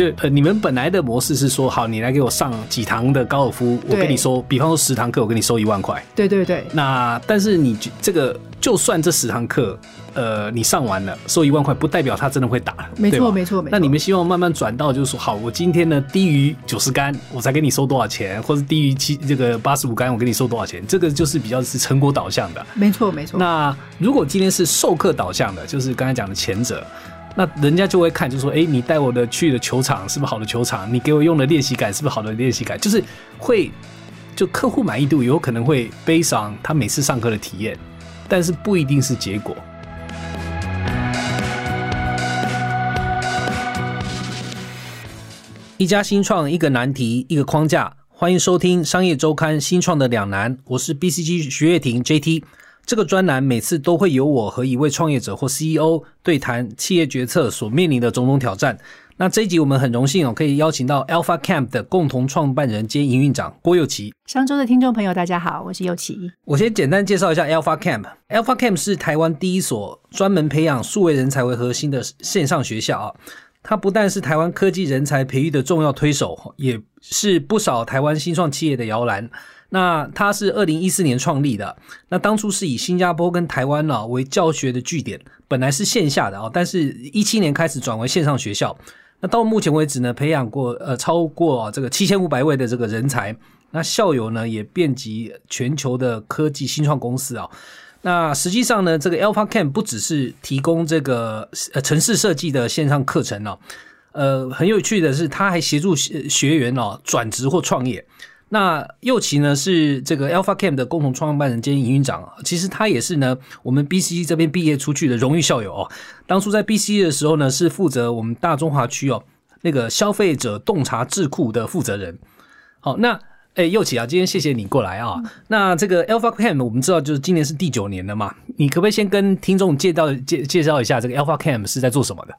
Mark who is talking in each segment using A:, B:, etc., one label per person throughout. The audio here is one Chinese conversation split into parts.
A: 就呃，你们本来的模式是说，好，你来给我上几堂的高尔夫，我
B: 对
A: 跟你收，比方说十堂课，我跟你收一万块。
B: 对对对，
A: 那但是你这个，就算这十堂课，呃，你上完了收一万块，不代表他真的会打，
B: 没错没错没错。
A: 那你们希望慢慢转到，就是说，好，我今天呢低于九十杆，我才给你收多少钱，或者低于七这个八十五杆，我给你收多少钱？这个就是比较是成果导向的。
B: 没错没错。
A: 那如果今天是授课导向的，就是刚才讲的前者，那人家就会看，就说，哎，你带我的去的球场是不是好的球场？你给我用的练习感是不是好的练习感？就是会，就客户满意度有可能会悲伤他每次上课的体验，但是不一定是结果。一家新创，一个难题，一个框架。欢迎收听《商业周刊》新创的两难，我是 BCG 徐月婷 JT。这个专栏每次都会由我和一位创业者或 CEO 对谈企业决策所面临的种种挑战。那这一集我们很荣幸哦，可以邀请到 Alpha Camp 的共同创办人兼营运长郭佑琪。
B: 商周的听众朋友，大家好，我是佑奇。
A: 我先简单介绍一下 Alpha Camp。Alpha Camp 是台湾第一所专门培养数位人才为核心的线上学校啊。它不但是台湾科技人才培育的重要推手，也是不少台湾新创企业的摇篮。那它是二零一四年创立的，那当初是以新加坡跟台湾呢、为教学的据点，本来是线下的啊，但是一七年开始转为线上学校。那到目前为止呢，培养过呃超过、啊这个七千五百位的这个人才，那校友呢也遍及全球的科技新创公司啊。那实际上呢，这个 Alpha Camp 不只是提供这个呃城市设计的线上课程哦，呃，很有趣的是，他还协助学学员哦转职或创业。那右奇呢是这个 Alpha Camp 的共同创办人兼营运长，其实他也是呢我们 BC 这边毕业出去的荣誉校友哦。当初在 BC 的时候呢，是负责我们大中华区哦那个消费者洞察智库的负责人。好，那哎，右奇啊，今天谢谢你过来啊。那这个 Alpha Camp 我们知道就是今年是第九年了嘛，你可不可以先跟听众介绍介介绍一下这个 Alpha Camp 是在做什么的？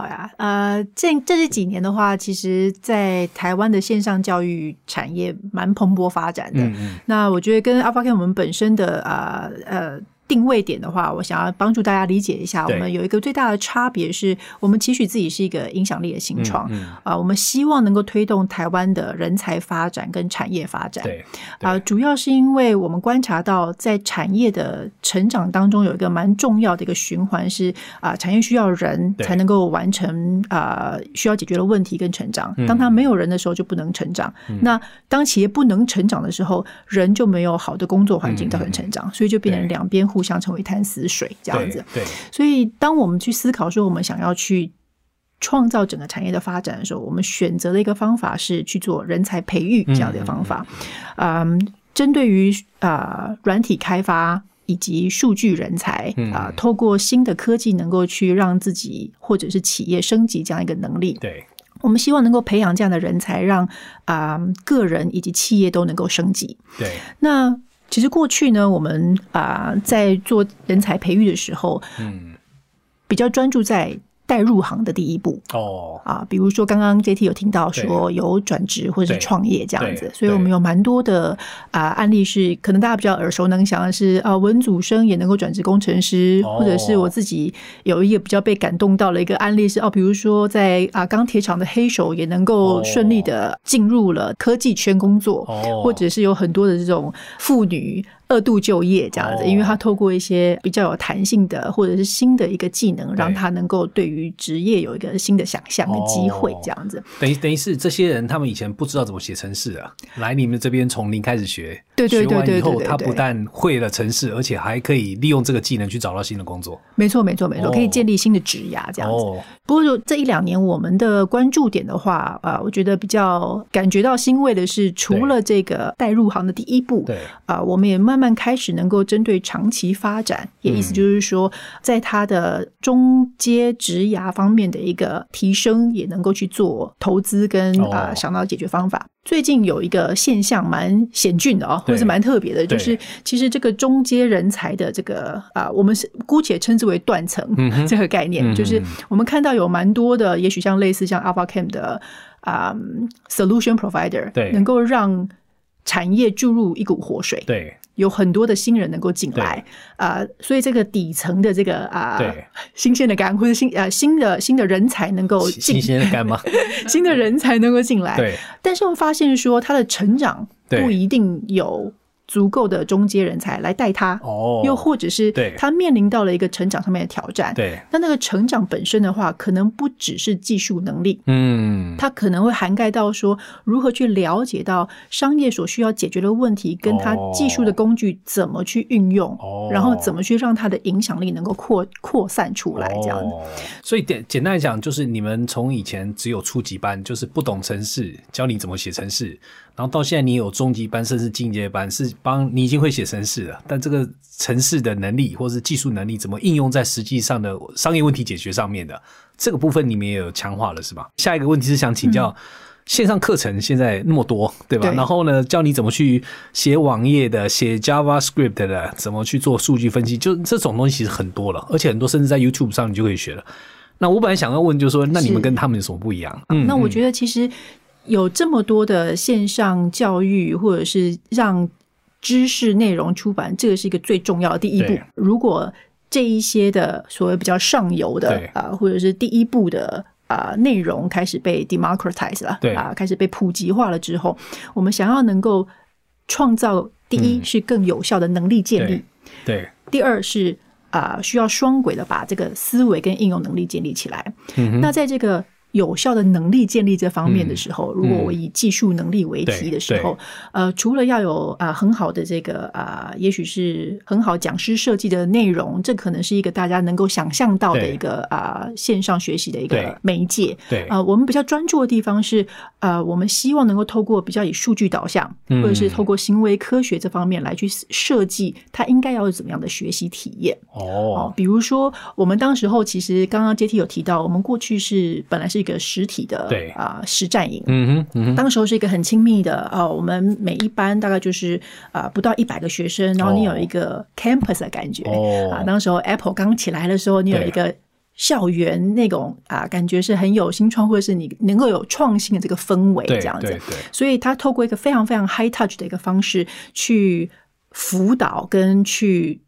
B: 好呀，呃，这这这几年的话，其实，在台湾的线上教育产业蛮蓬勃发展的。
A: 嗯
B: 那我觉得跟 Alpha Camp 我们本身的呃呃定位点的话，我想要帮助大家理解一下，我们有一个最大的差别是，我们期许自己是一个影响力的新创。
A: 嗯
B: 啊、我们希望能够推动台湾的人才发展跟产业发展。
A: 对
B: 啊、主要是因为我们观察到，在产业的成长当中，有一个蛮重要的一个循环是啊、产业需要人才能够完成啊、需要解决的问题跟成长。
A: 嗯
B: 当他没有人的时候，就不能成长。那当企业不能成长的时候，人就没有好的工作环境造成成长，所以就变成两边互相成为一滩死水这样子。
A: 对，
B: 所以，当我们去思考说我们想要去创造整个产业的发展的时候，我们选择的一个方法是去做人才培育这样的方法。嗯，针对于啊软体开发。以及数据人才
A: 嗯
B: 啊、透过新的科技，能够去让自己或者是企业升级这样一个能力。
A: 对
B: 我们希望能够培养这样的人才，让啊、个人以及企业都能够升级。
A: 对
B: 那其实过去呢，我们啊、在做人才培育的时候，
A: 嗯。
B: 比较专注在带入行的第一步。
A: 哦。
B: 啊，比如说刚刚 JT 有听到说有转职或者是创业这样子，所以我们有蛮多的啊案例是可能大家比较耳熟能详的是啊文组生也能够转职工程师，
A: 哦。
B: 或者是我自己有一个比较被感动到的一个案例是哦，比如说在啊钢铁厂的黑手也能够
A: 哦。
B: 顺利的进入了科技圈工作，
A: 哦，
B: 或者是有很多的这种妇女二度就业这样子，
A: 哦。
B: 因为他透过一些比较有弹性的或者是新的一个技能，让他能够对于职业有一个新的想象跟机会
A: 哦
B: 这样子。
A: 等于等于是这些人，他们以前不知道怎么写程式啊，来你们这边从零开始学，
B: 对对对
A: 学完以后，
B: 对对对对
A: 他不但会了程式，而且还可以利用这个技能去找到新的工作。
B: 没错，没错，没错，
A: 哦。
B: 可以建立新的职涯这样子。
A: 哦，
B: 不过就这一两年，我们的关注点的话，啊，我觉得比较感觉到欣慰的是，除了这个带入行的第一步，
A: 对，
B: 啊，我们也慢慢开始能够针对长期发展，也意思就是说，在它的中阶职涯方面的一个提升，也能够去做投资跟
A: 哦。
B: 啊、想到解决方法。最近有一个现象蛮险峻的哦，或者是蛮特别的，就是其实这个中阶人才的这个啊、我们是姑且称之为断层、这个概念，
A: 嗯
B: 就是我们看到有蛮多的，也许像类似像 Alpha Camp 的啊、solution provider，
A: 对。
B: 能够让产业注入一股活水，
A: 对。
B: 有很多的新人能够进来，啊，所以这个底层的这个啊
A: 对，
B: 新鲜的干或者新呃新的新的人才能够
A: 新新
B: 进，
A: 鲜的干吗？
B: 新的人才能够进来，
A: 对。
B: 但是我发现说他的成长不一定有足够的中阶人才来带他，
A: 哦，
B: 又或者是
A: 对。
B: 他面临到了一个成长上面的挑战。
A: 对，
B: 那那个成长本身的话，可能不只是技术能力，
A: 嗯，
B: 它可能会涵盖到说如何去了解到商业所需要解决的问题，跟他技术的工具怎么去运用，
A: 哦。
B: 然后怎么去让他的影响力能够扩扩散出来，这样。子。
A: 哦所以简简单来讲，就是你们从以前只有初级班，就是不懂程式，教你怎么写程式，然后到现在你有中级班，甚至进阶班，是帮你已经会写程式了，但这个程式的能力或是技术能力怎么应用在实际上的商业问题解决上面的这个部分，你们也有强化了，是吧？下一个问题是想请教。线上课程现在那么多，对吧？
B: 对
A: 然后呢，教你怎么去写网页的、写 JavaScript 的，怎么去做数据分析，就这种东西其实很多了，而且很多甚至在 YouTube 上你就可以学了。那我本来想要问，就是说，那你们跟他们有什么不一样？嗯，
B: 那我
A: 嗯
B: 觉得其实有这么多的线上教育，或者是让知识内容出版，这个是一个最重要的第一步。如果这一些的所谓比较上游的
A: 对。
B: 啊、或者是第一步的。啊，内容开始被 democratize 了，
A: 对。
B: 啊，开始被普及化了之后，我们想要能够创造第一
A: 嗯。
B: 是更有效的能力建立，
A: 对，
B: 第二是啊、需要双轨的把这个思维跟应用能力建立起来。
A: 嗯，
B: 那在这个有效的能力建立这方面的时候，如果我以技术能力为题的时候，呃，除了要有啊、很好的这个啊、也许是很好讲师设计的内容，这可能是一个大家能够想象到的一个啊、线上学习的一个媒介。
A: 对，
B: 呃，我们比较专注的地方是，呃，我们希望能够透过比较以数据导向，
A: 嗯。
B: 或者是透过行为科学这方面来去设计它应该要有怎么样的学习体验。哦。
A: 哦，，
B: 比如说，我们当时候其实刚刚阶梯有提到，我们过去是本来是一个实体的
A: 对
B: 啊、实战营。
A: 嗯哼，嗯哼，
B: 当时候是一个很亲密的啊、我们每一班大概就是啊、不到一百个学生，然后你有一个 campus 的感觉、
A: 哦
B: 啊。当时候 Apple 刚起来的时候，你有一个校园那种啊感觉是很有新创，或者是你能够有创新的这个氛围
A: 对
B: 这样子。所以他透过一个非常非常 high touch 的一个方式去辅导跟去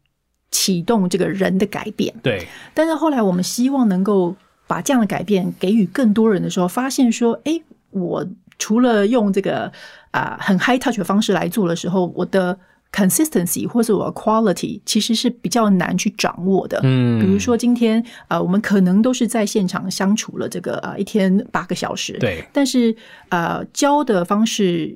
B: 启动这个人的改变。
A: 对，
B: 但是后来我们希望能够把这样的改变给予更多人的时候，发现说，哎，我除了用这个啊、很 high touch 的方式来做的时候，我的 consistency 或者我的 quality 其实是比较难去掌握的。
A: 嗯，
B: 比如说今天呃，我们可能都是在现场相处了这个呃一天八个小时，
A: 对，
B: 但是啊，教的方式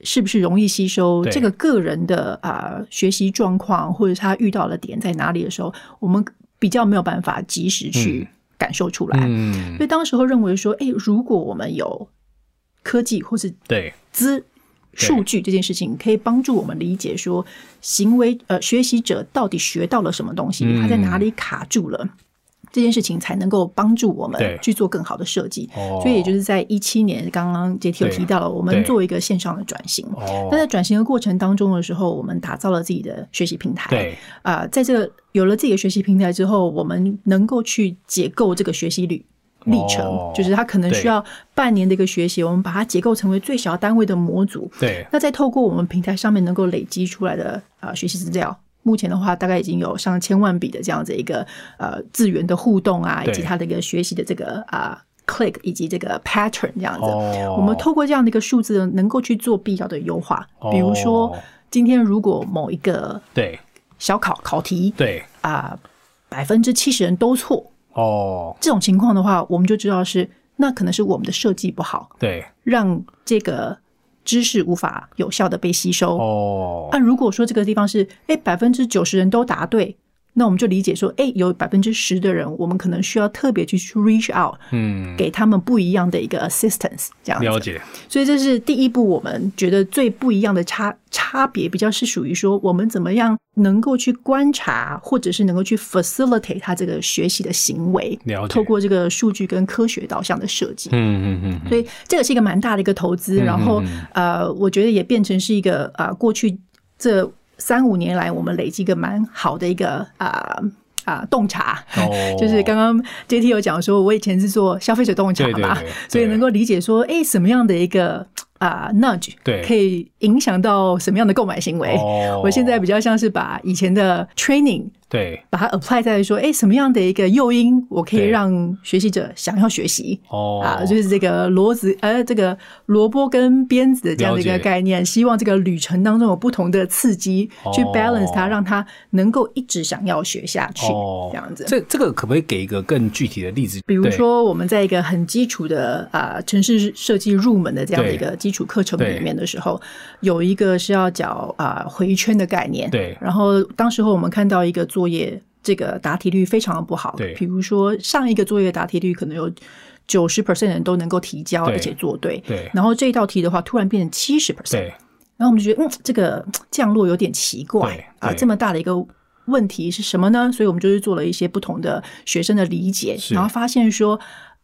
B: 是不是容易吸收？这个个人的啊、呃学习状况，或者他遇到的点在哪里的时候，我们比较没有办法及时去感受出来。
A: 嗯
B: 所，以当时候认为说，哎，如果我们有科技或是
A: 对，
B: 资数据这件事情，可以帮助我们理解说，行为呃学习者到底学到了什么东西，
A: 嗯
B: 他在哪里卡住了。这件事情才能够帮助我们去做更好的设计，
A: 哦
B: 所以也就是在一七年，刚刚杰提有提到了，我们做一个线上的转型。那在转型的过程当中的时候，我们打造了自己的学习平台。
A: 对，
B: 啊、在这个有了自己的学习平台之后，我们能够去解构这个学习旅历程，
A: 哦
B: 就是它可能需要半年的一个学习，我们把它结构成为最小单位的模组。
A: 对，
B: 那再透过我们平台上面能够累积出来的啊、学习资料。目前的话，大概已经有上千万笔的这样子一个呃资源的互动啊，以及它的一个学习的这个啊、click 以及这个 pattern 这样子。
A: 哦。
B: 我们透过这样的一个数字，能够去做必要的优化。比如说
A: 哦，
B: 今天如果某一个
A: 对，
B: 小考考题
A: 对，
B: 啊，百分之七十人都错，
A: 哦，
B: 这种情况的话，我们就知道是那可能是我们的设计不好，
A: 对，
B: 让这个知识无法有效的被吸收。
A: 哦，
B: 那、如果说这个地方是哎百分之九十人都答对，那我们就理解说，哎，有百分之十的人，我们可能需要特别去 reach out，
A: 嗯，
B: 给他们不一样的一个 assistance，这样。
A: 了解，
B: 所以这是第一步，我们觉得最不一样的差差别，比较是属于说我们怎么样能够去观察，或者是能够去 facilitate 他这个学习的行为，
A: 了解。
B: 透过这个数据跟科学导向的设计。
A: 嗯嗯嗯，
B: 所以这个是一个蛮大的一个投资，然后呃，我觉得也变成是一个呃，过去这三五年来我们累积一个蛮好的一个啊啊洞察，
A: 哦。
B: 就是刚刚 JT 有讲说，我以前是做消费者洞察嘛，
A: 对对对
B: 所以能够理解说，哎，什么样的一个啊、nudge，
A: 对。
B: 可以影响到什么样的购买行为。
A: 哦。
B: 我现在比较像是把以前的 training
A: 对。
B: 把它 apply 在说，哎，什么样的一个诱因，我可以让学习者想要学习。
A: 哦。
B: 啊，就是这个骡子，呃，这个萝卜跟鞭子的这样的一个概念，希望这个旅程当中有不同的刺激，去
A: 哦
B: balance 它，让它能够一直想要学下去，
A: 哦。
B: 这样子。
A: 这这个可不可以给一个更具体的例子？
B: 比如说，我们在一个很基础的啊、城市设计入门的这样的一个基础课程里面的时候，有一个是要讲啊、回圈的概念。
A: 对。
B: 然后当时候我们看到一个作业，这个答题率非常的不好。
A: 对
B: 比如说上一个作业答题率可能有九十 percent 人都能够提交，而且做对。
A: 对
B: 然后这一道题的话，突然变成七十 percent。
A: 对
B: 然后我们就觉得，嗯，这个嗯降落有点奇怪
A: 对
B: 啊，这么大的一个问题是什么呢？所以我们就是做了一些不同的学生的理解，然后发现说。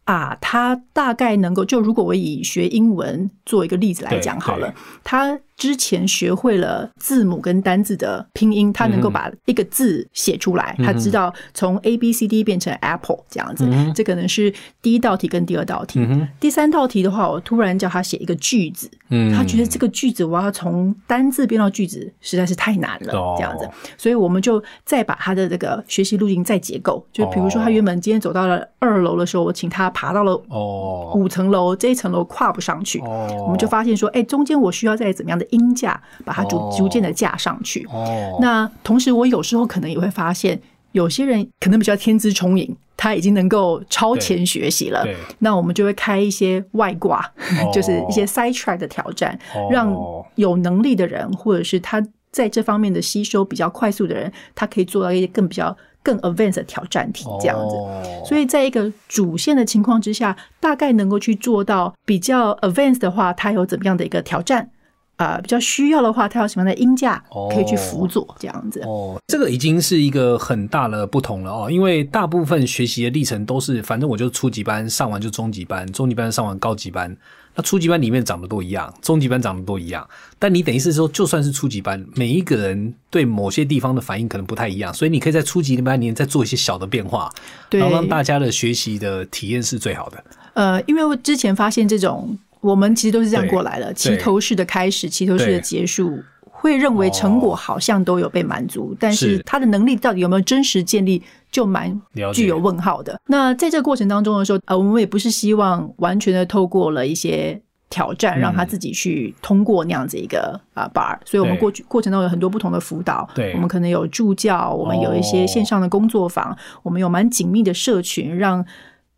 B: 啊，他大概能够就如果我以学英文做一个例子来讲好了，他之前学会了字母跟单字的拼音，他能够把一个字写出来，他知道从 A B C D 变成 Apple 这样子，这可能是第一道题跟第二道题。第三道题的话，我突然叫他写一个句子，
A: 嗯。
B: 他觉得这个句子我要从单字变到句子实在是太难了，
A: 哦。
B: 这样子，所以我们就再把他的这个学习路径再结构，就比如说他原本今天走到了二楼的时候，我请他爬到了
A: 哦。
B: 五层楼，这一层楼跨不上去，
A: 哦。
B: 我们就发现说，哎，中间我需要再怎么样的音架把它逐
A: 哦
B: 逐渐的架上去。
A: 哦
B: 那同时，我有时候可能也会发现，有些人可能比较天资聪颖，他已经能够超前学习了。那我们就会开一些外挂，
A: 哦
B: 就是一些 side track 的挑战，
A: 哦
B: 让有能力的人，或者是他在这方面的吸收比较快速的人，他可以做到一些更比较更 advanced 的挑战题这样子。
A: 哦
B: 所以在一个主线的情况之下，大概能够去做到比较 advanced 的话，它有怎么样的一个挑战？啊、比较需要的话，它有什么样的音架可以去辅佐这样子？
A: 哦，这个已经是一个很大的不同了哦，因为大部分学习的历程都是，反正我就初级班上完就中级班，中级班上完高级班，那初级班里面长得都一样，中级班长得都一样，但你等于是说，就算是初级班，每一个人对某些地方的反应可能不太一样，所以你可以在初级班里面再做一些小的变化，
B: 对。
A: 然后让大家的学习的体验是最好的。
B: 呃，因为我之前发现这种，我们其实都是这样过来了，齐头式的开始，齐头式的结束。会认为成果好像都有被满足，但是
A: 是。
B: 他的能力到底有没有真实建立，就蛮具有问号的。那在这个过程当中的时候，呃，我们也不是希望完全的透过了一些挑战，让他自己去通过那样子一个啊 bar，所以我们
A: 对。
B: 过去过程当中有很多不同的辅导，
A: 对。
B: 我们可能有助教，我们有一些线上的工作坊，我们有蛮紧密的社群，让。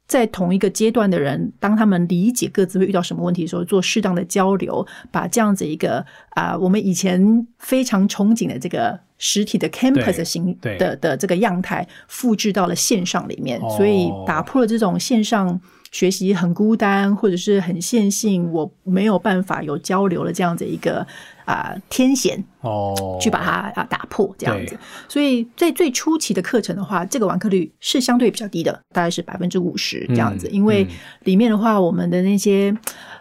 B: 在同一个阶段的人，当他们理解各自会遇到什么问题的时候，做适当的交流，把这样子一个啊、我们以前非常憧憬的这个实体的 campus 的形的的这个样态，复制到了线上里面，
A: 哦
B: 所以打破了这种线上学习很孤单或者是很线性，我没有办法有交流的这样子一个啊、天险，
A: 哦，
B: 去把它啊打破这样子。所以在最初期的课程的话，这个完课率是相对比较低的，大概是百分之五十这样子。
A: 嗯
B: 因为
A: 嗯
B: 里面的话，我们的那些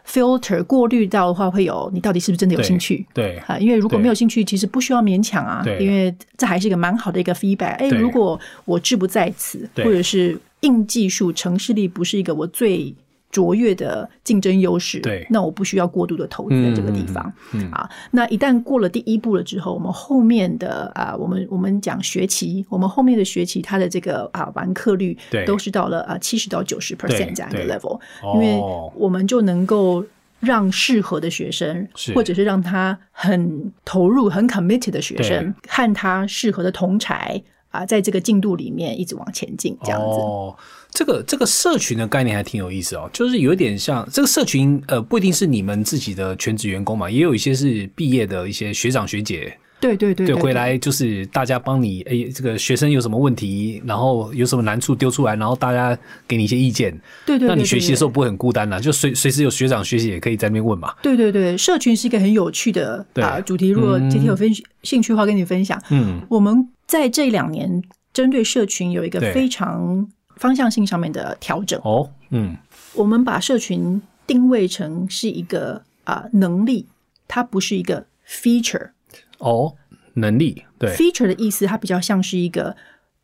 B: filter 过滤到的话，会有你到底是不是真的有
A: 对
B: 兴趣。
A: 对
B: 啊，因为如果
A: 对
B: 没有兴趣，其实不需要勉强啊，
A: 对
B: 因为这还是一个蛮好的一个 feedback。哎，如果我志不在此，或者是硬技术、城市力不是一个我最卓越的竞争优势，
A: 对。
B: 那我不需要过度的投资在这个地方。
A: 嗯
B: 啊，那一旦过了第一步了之后，我们后面的啊，我们我们讲学期，我们后面的学期它的这个啊完课率
A: 对。
B: 都是到了啊七十到九十 percent 这样一个 level，
A: 哦
B: 因为我们就能够。让适合的学生，或者是让他很投入、很 committed 的学生，和他适合的同才啊，在这个进度里面一直往前进，这样子。
A: 哦，这个这个社群的概念还挺有意思哦，就是有一点像这个社群，呃，不一定是你们自己的全职员工嘛，也有一些是毕业的一些学长学姐，
B: 对对对
A: 对，回来就是大家帮你，哎，这个学生有什么问题，然后有什么难处丢出来，然后大家给你一些意见，
B: 对对对，
A: 让你学习的时候不会很孤单啦，就随随时有学长学姐也可以在那边问嘛。
B: 对对对，社群是一个很有趣的啊主题。如果
A: 嗯
B: 今天有分兴趣的话，跟你分享。
A: 嗯，
B: 我们在这两年针对社群有一个非常方向性上面的调整。
A: 哦，嗯，
B: 我们把社群定位成是一个啊、能力，它不是一个 feature。
A: 哦，能力，对
B: ，feature 的意思，它比较像是一个，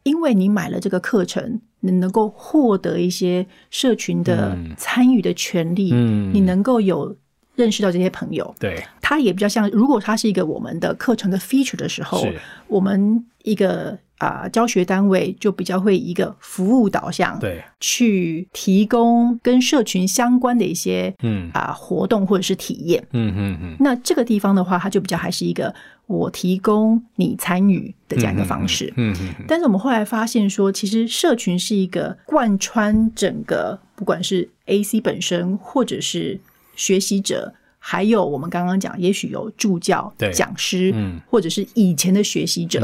B: 因为你买了这个课程，你能够获得一些社群的参与的权利，
A: 嗯。
B: 你能够有认识到这些朋友。
A: 对，
B: 它也比较像，如果它是一个我们的课程的 feature 的时候，我们一个啊、教学单位就比较会一个服务导向，
A: 对，
B: 去提供跟社群相关的一些
A: 嗯
B: 啊、活动或者是体验。
A: 嗯嗯嗯，
B: 那这个地方的话，它就比较还是一个我提供你参与的这样一个方式。
A: 嗯嗯嗯，
B: 但是我们后来发现说，其实社群是一个贯穿整个，不管是 AC 本身，或者是学习者，还有我们刚刚讲，也许有助教
A: 对、
B: 讲师，
A: 嗯。
B: 或者是以前的学习者，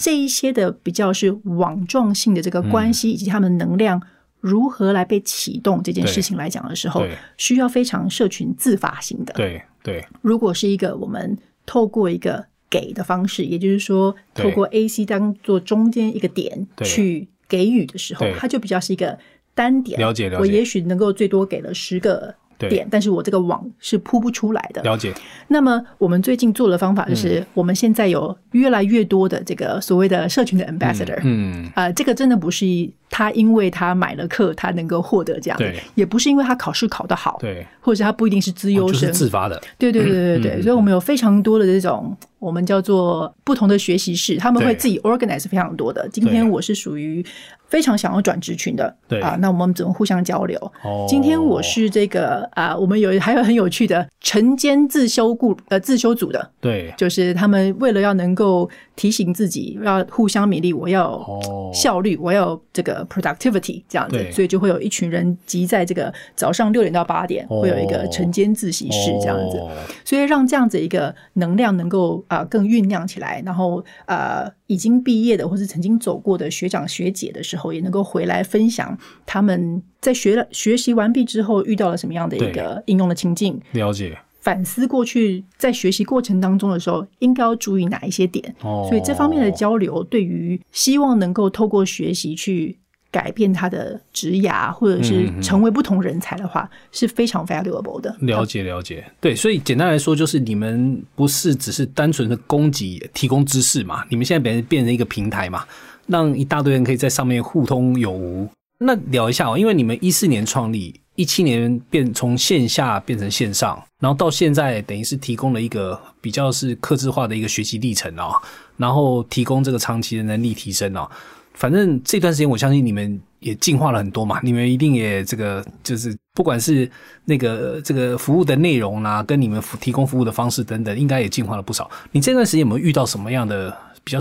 B: 这一些的比较是网状性的这个关系，以及他们能量如何来被启动这件事情来讲的时候，需要非常社群自发性的。
A: 对对。
B: 如果是一个我们透过一个给的方式，也就是说，透过 AC 当做中间一个点去给予的时候，它就比较是一个单点。
A: 了解了解。
B: 我也许能够最多给了十个
A: 对
B: 点，但是我这个网是铺不出来的。
A: 了解，
B: 那么我们最近做的方法
A: 嗯
B: 就是，我们现在有越来越多的这个所谓的社群的 ambassador。
A: 嗯
B: 啊、这个真的不是他因为他买了课，他能够获得这样的
A: 对，
B: 也不是因为他考试考得好，
A: 对，
B: 或者是他不一定是资优
A: 哦就是
B: 生，
A: 自发的，
B: 对对对对对，
A: 嗯
B: 所以我们有非常多的这种我们叫做不同的学习室，他们会自己 organize 非常多的。今天我是属于非常想要转职群的，
A: 对。
B: 啊，那我们怎么互相交流？
A: 哦，
B: 今天我是这个啊，我们有还有很有趣的晨间自修故呃自修组的，
A: 对，
B: 就是他们为了要能够提醒自己要互相勉励，我要
A: 哦，
B: 效率，我要这个 productivity 这样子，所以就会有一群人集在这个早上六点到八点，
A: 哦。
B: 会有一个晨间自习室这样子。
A: 哦。
B: 所以让这样子一个能量能够啊、呃更酝酿起来，然后呃已经毕业的或是曾经走过的学长学姐的时候，也能够回来分享他们在学了学习完毕之后遇到了什么样的一个应用的情境，
A: 了解，
B: 反思过去在学习过程当中的时候应该要注意哪一些点。
A: 哦，
B: 所以这方面的交流，对于希望能够透过学习去改变他的职涯，或者是成为不同人才的话，是非常 valuable 的。
A: 了解了解，对，所以简单来说，就是你们不是只是单纯的供给提供知识嘛，你们现在变成变成一个平台嘛，让一大堆人可以在上面互通有无。那聊一下哦，因为你们一四年创立，一七年变从线下变成线上，然后到现在等于是提供了一个比较是克制化的一个学习历程哦，然后提供这个长期的能力提升哦。反正这段时间，我相信你们也进化了很多嘛，你们一定也这个就是不管是那个这个服务的内容啦、跟你们服提供服务的方式等等，应该也进化了不少。你这段时间有没有遇到什么样的比较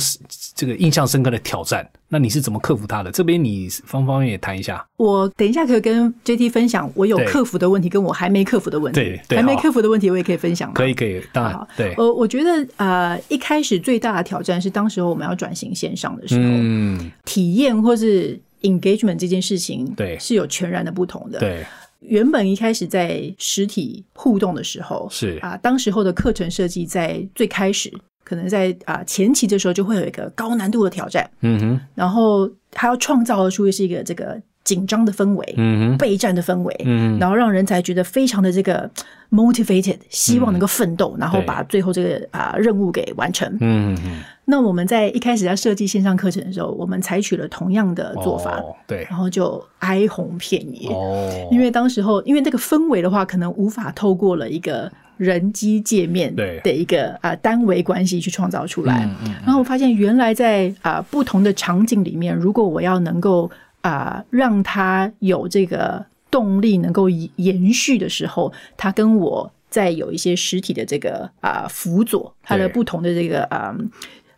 A: 这个印象深刻的挑战？那你是怎么克服它的？这边你方方面面也谈一下。
B: 我等一下可以跟 JT 分享我有克服的问题，跟我还没克服的问题。
A: 对对
B: 还没克服的问题，我也可以分享吗？
A: 可以，可以，当然
B: 好
A: 对，
B: 呃，我觉得呃，一开始最大的挑战是，当时候我们要转型线上的时候，
A: 嗯，
B: 体验或是 engagement 这件事情，
A: 对
B: 是有全然的不同的。
A: 对，
B: 原本一开始在实体互动的时候，
A: 是。
B: 啊，当时候的课程设计在最开始，可能在啊前期的时候就会有一个高难度的挑战，
A: 嗯哼，
B: 然后他要创造出是一个这个紧张的氛围，
A: 嗯哼，
B: 备战的氛围，
A: 嗯
B: 然后让人才觉得非常的这个 motivated，希望能够奋斗，然后把最后这个啊、任务给完成。
A: 嗯嗯，
B: 那我们在一开始在设计线上课程的时候，我们采取了同样的做法，
A: 哦对，
B: 然后就哀鸿遍野。
A: 哦，
B: 因为当时候，因为这个氛围的话，可能无法透过了一个人机界面
A: 对。
B: 的一个啊、单维关系去创造出来。
A: 嗯嗯。
B: 然后我发现，原来在啊、不同的场景里面，如果我要能够啊、让他有这个动力能够延延续的时候，他跟我在有一些实体的这个啊、辅佐，他的不同的这个啊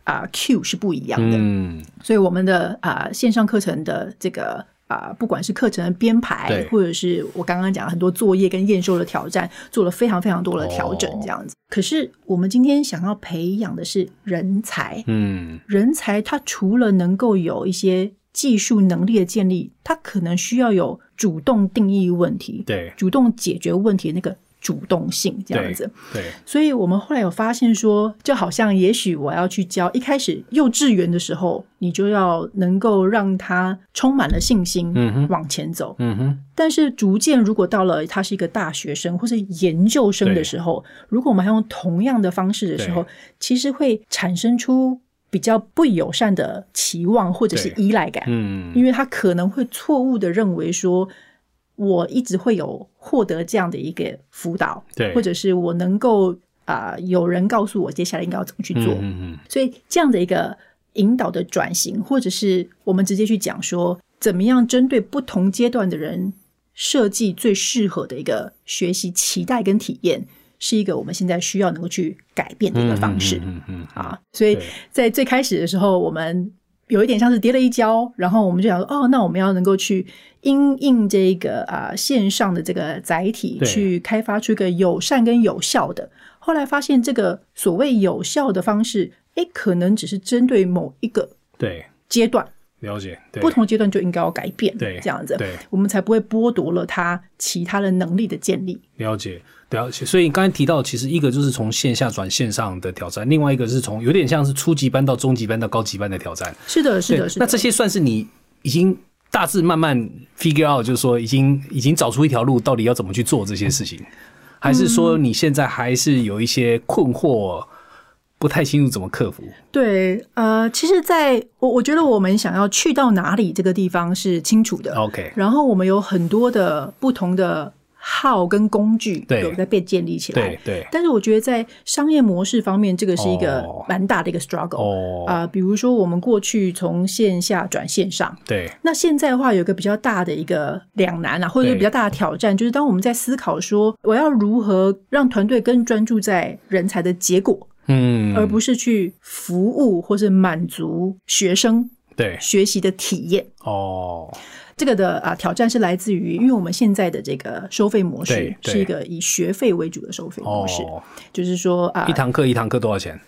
B: 啊 Q 是不一样的。
A: 嗯，
B: 所以我们的啊、线上课程的这个啊、不管是课程的编排，或者是我刚刚讲很多作业跟验收的挑战，做了非常非常多的调整
A: 哦，
B: 这样子。可是我们今天想要培养的是人才，
A: 嗯，
B: 人才他除了能够有一些技术能力的建立，他可能需要有主动定义问题，
A: 对。
B: 主动解决问题的那个主动性，这样子。
A: 对，
B: 所以我们后来有发现说，就好像也许我要去教，一开始幼稚园的时候，你就要能够让他充满了信心，
A: 嗯哼。
B: 往前走。
A: 嗯哼，
B: 但是逐渐，如果到了他是一个大学生或是研究生的时候，如果我们还用同样的方式的时候，其实会产生出比较不友善的期望或者是依赖感。
A: 嗯，
B: 因为他可能会错误的认为说，我一直会有获得这样的一个辅导，
A: 对。
B: 或者是我能够啊、有人告诉我接下来应该要怎么去做，
A: 嗯嗯。
B: 所以这样的一个引导的转型，或者是我们直接去讲说，怎么样针对不同阶段的人设计最适合的一个学习期待跟体验，是一个我们现在需要能够去改变的一个方式。
A: 嗯嗯
B: 啊，所以在最开始的时候，我们有一点像是跌了一跤，然后我们就想说，哦，那我们要能够去因应这个啊、线上的这个载体，去开发出一个友善跟有效的。后来发现，这个所谓有效的方式，哎，可能只是针对某一个
A: 对，
B: 阶段，
A: 了解，对
B: 不同阶段就应该要改变，
A: 对
B: 这样子，
A: 对
B: 我们才不会剥夺了他其他的能力的建立。
A: 了解，了解。所以你刚才提到，其实一个就是从线下转线上的挑战，另外一个是从有点像是初级班到中级班到高级班的挑战。
B: 是的，是的，是的。
A: 那这些算是你已经大致慢慢 figure out，就是说已经已经找出一条路，到底要怎么去做这些事情，还是说你现在还是有一些困惑，不太清楚怎么克服？
B: 对，呃，其实在我我觉得我们想要去到哪里这个地方是清楚的。
A: OK，
B: 然后我们有很多的不同的号跟工具
A: 对。
B: 有在被建立起来
A: 对。对，
B: 但是我觉得在商业模式方面，这个是一个
A: 哦。
B: 蛮大的一个 struggle
A: 哦。
B: 啊、比如说我们过去从线下转线上，
A: 对。
B: 那现在的话有一个比较大的一个两难啊，或者是比较大的挑战，就是当我们在思考说我要如何让团队更专注在人才的结果，
A: 嗯，
B: 而不是去服务或是满足学生
A: 对。
B: 学习的体验。
A: 哦，
B: 这个的啊挑战是来自于，因为我们现在的这个收费模式是一个以学费为主的收费模式，
A: 哦，
B: 就是说啊
A: 一，堂课一堂课多少钱？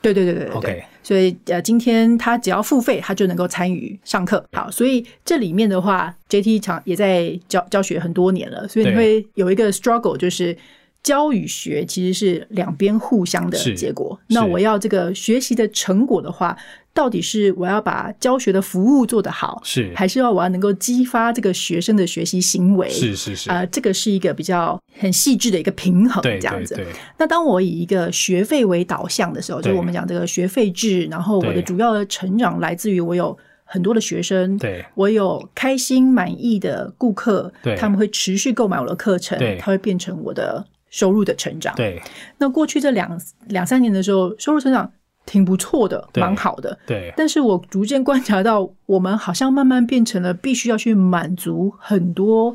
B: 对对对对对
A: OK，
B: 所以呃，今天他只要付费，他就能够参与上课。好，所以这里面的话，JT 常也在教教学很多年了，所以你会有一个 struggle，就是教与学其实是两边互相的
A: 是。
B: 结果。那我要这个学习的成果的话，到底是我要把教学的服务做得好，
A: 是。
B: 还是要我要能够激发这个学生的学习行为？
A: 是是是，
B: 啊、这个是一个比较很细致的一个平衡，这样子。
A: 对。对，
B: 那当我以一个学费为导向的时候，就是我们讲这个学费制，然后我的主要的成长来自于我有很多的学生，
A: 对。
B: 我有开心满意的顾客
A: 对，
B: 他们会持续购买我的课程
A: 对，
B: 它会变成我的收入的成长。
A: 对。
B: 那过去这两两三年的时候，收入成长挺不错的，蛮好的。
A: 对。
B: 但是我逐渐观察到，我们好像慢慢变成了必须要去满足很多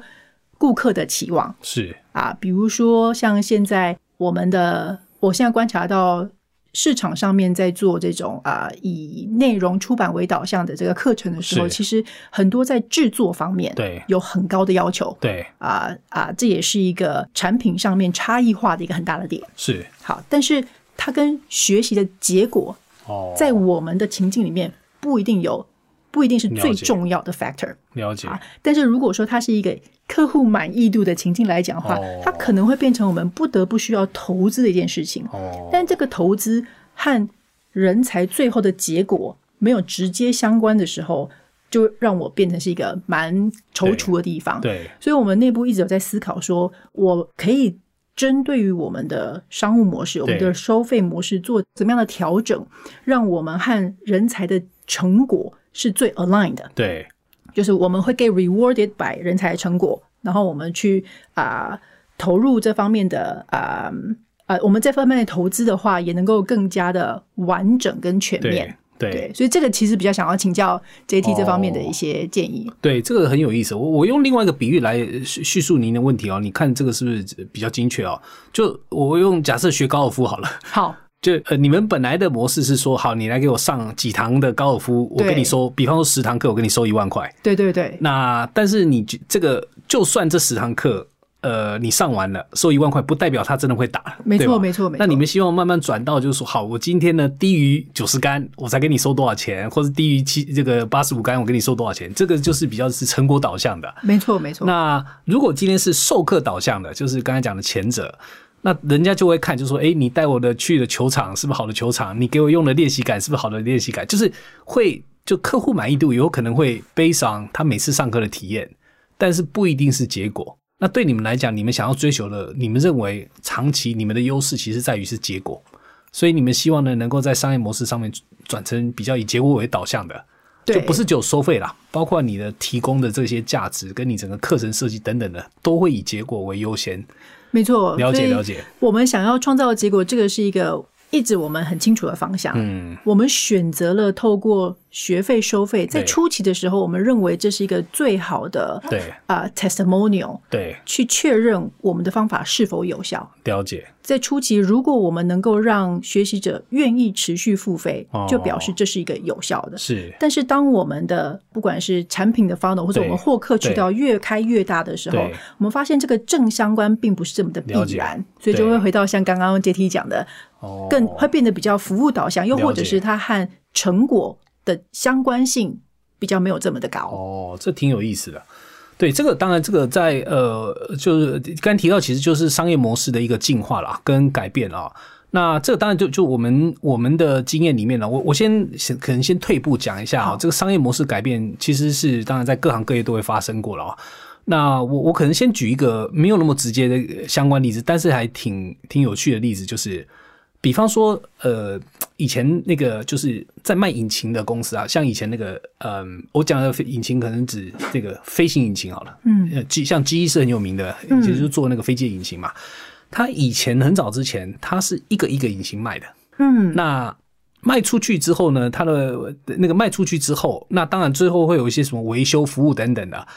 B: 顾客的期望。
A: 是，
B: 啊，比如说像现在我们的，我现在观察到市场上面在做这种啊以内容出版为导向的这个课程的时候，其实很多在制作方面
A: 对。
B: 有很高的要求。
A: 对。
B: 啊啊，这也是一个产品上面差异化的一个很大的点。
A: 是。
B: 好，但是它跟学习的结果
A: 哦，
B: 在我们的情境里面不一定有，不一定是最重要的 factor
A: 了解。
B: 啊。但是如果说它是一个客户满意度的情境来讲的话，
A: 哦。
B: 它可能会变成我们不得不需要投资的一件事情。
A: 哦，
B: 但这个投资和人才最后的结果没有直接相关的时候，就让我变成是一个蛮踌躇的地方。
A: 对。
B: 所以我们内部一直有在思考说，我可以针对于我们的商务模式、我们的收费模式做怎么样的调整，让我们和人才的成果是最 aligned 的，
A: 对。
B: 就是我们会 get rewarded by 人才的成果，然后我们去啊、投入这方面的啊。呃，我们这方面的投资的话，也能够更加的完整跟全面
A: 对。
B: 对，所以这个其实比较想要请教 JT 这方面的
A: 哦
B: 一些建议。
A: 对，这个很有意思。我我用另外一个比喻来叙叙述您的问题哦，你看这个是不是比较精确哦？就我用假设学高尔夫好了，
B: 好，
A: 就呃，你们本来的模式是说，好，你来给我上几堂的高尔夫，我
B: 对
A: 跟你收，比方说十堂课，我跟你收一万块。
B: 对对对，
A: 那但是你这个，就算这十堂课，呃，你上完了收一万块，不代表他真的会打，
B: 没错没错没错
A: 那你们希望慢慢转到，就是说，好，我今天呢低于九十杆，我才给你收多少钱，或者低于七这个八十五杆，我给你收多少钱，这个就是比较是成果导向的。
B: 没错没错。
A: 那如果今天是授课导向的，就是刚才讲的前者，那人家就会看，就说，哎，你带我的去的球场是不是好的球场？你给我用的练习感是不是好的练习感？就是会就客户满意度有可能会悲伤他每次上课的体验，但是不一定是结果。那对你们来讲，你们想要追求的，你们认为长期你们的优势其实在于是结果，所以你们希望呢能够在商业模式上面转成比较以结果为导向的。
B: 对
A: 就不是只有收费啦，包括你的提供的这些价值，跟你整个课程设计等等的，都会以结果为优先。
B: 没错，
A: 了解了解，
B: 我们想要创造的结果，这个是一个一直我们很清楚的方向。
A: 嗯，
B: 我们选择了透过学费收费，在初期的时候，我们认为这是一个最好的
A: 对。
B: 啊、testimonial，
A: 对，
B: 去确认我们的方法是否有效。
A: 了解，
B: 在初期，如果我们能够让学习者愿意持续付费
A: 哦，
B: 就表示这是一个有效的。
A: 是。
B: 但是，当我们的不管是产品的 funnel 或者我们获客渠道越开越大的时候，我们发现这个正相关并不是这么的必然，所以就会回到像刚刚阶梯讲的，
A: 哦，
B: 更会变得比较服务导向，又或者是它和成果的相关性比较没有这么的高。
A: 哦，这挺有意思的。对，这个当然，这个在呃，就是刚提到，其实就是商业模式的一个进化啦，跟改变啊。那这个当然就就我们我们的经验里面呢，我我先先可能先退一步讲一下啊，这个商业模式改变其实是当然在各行各业都会发生过了啊。那我我可能先举一个没有那么直接的相关例子，但是还挺挺有趣的例子，就是比方说，呃，以前那个就是在卖引擎的公司啊，像以前那个，嗯、我讲的引擎可能指这个飞行引擎好了，
B: 嗯。
A: 呃，G 像 G 是很有名的，
B: 嗯。
A: 就是做那个飞机引擎嘛。它以前很早之前，它是一个一个引擎卖的，
B: 嗯，
A: 那卖出去之后呢，它的那个卖出去之后，那当然最后会有一些什么维修服务等等的，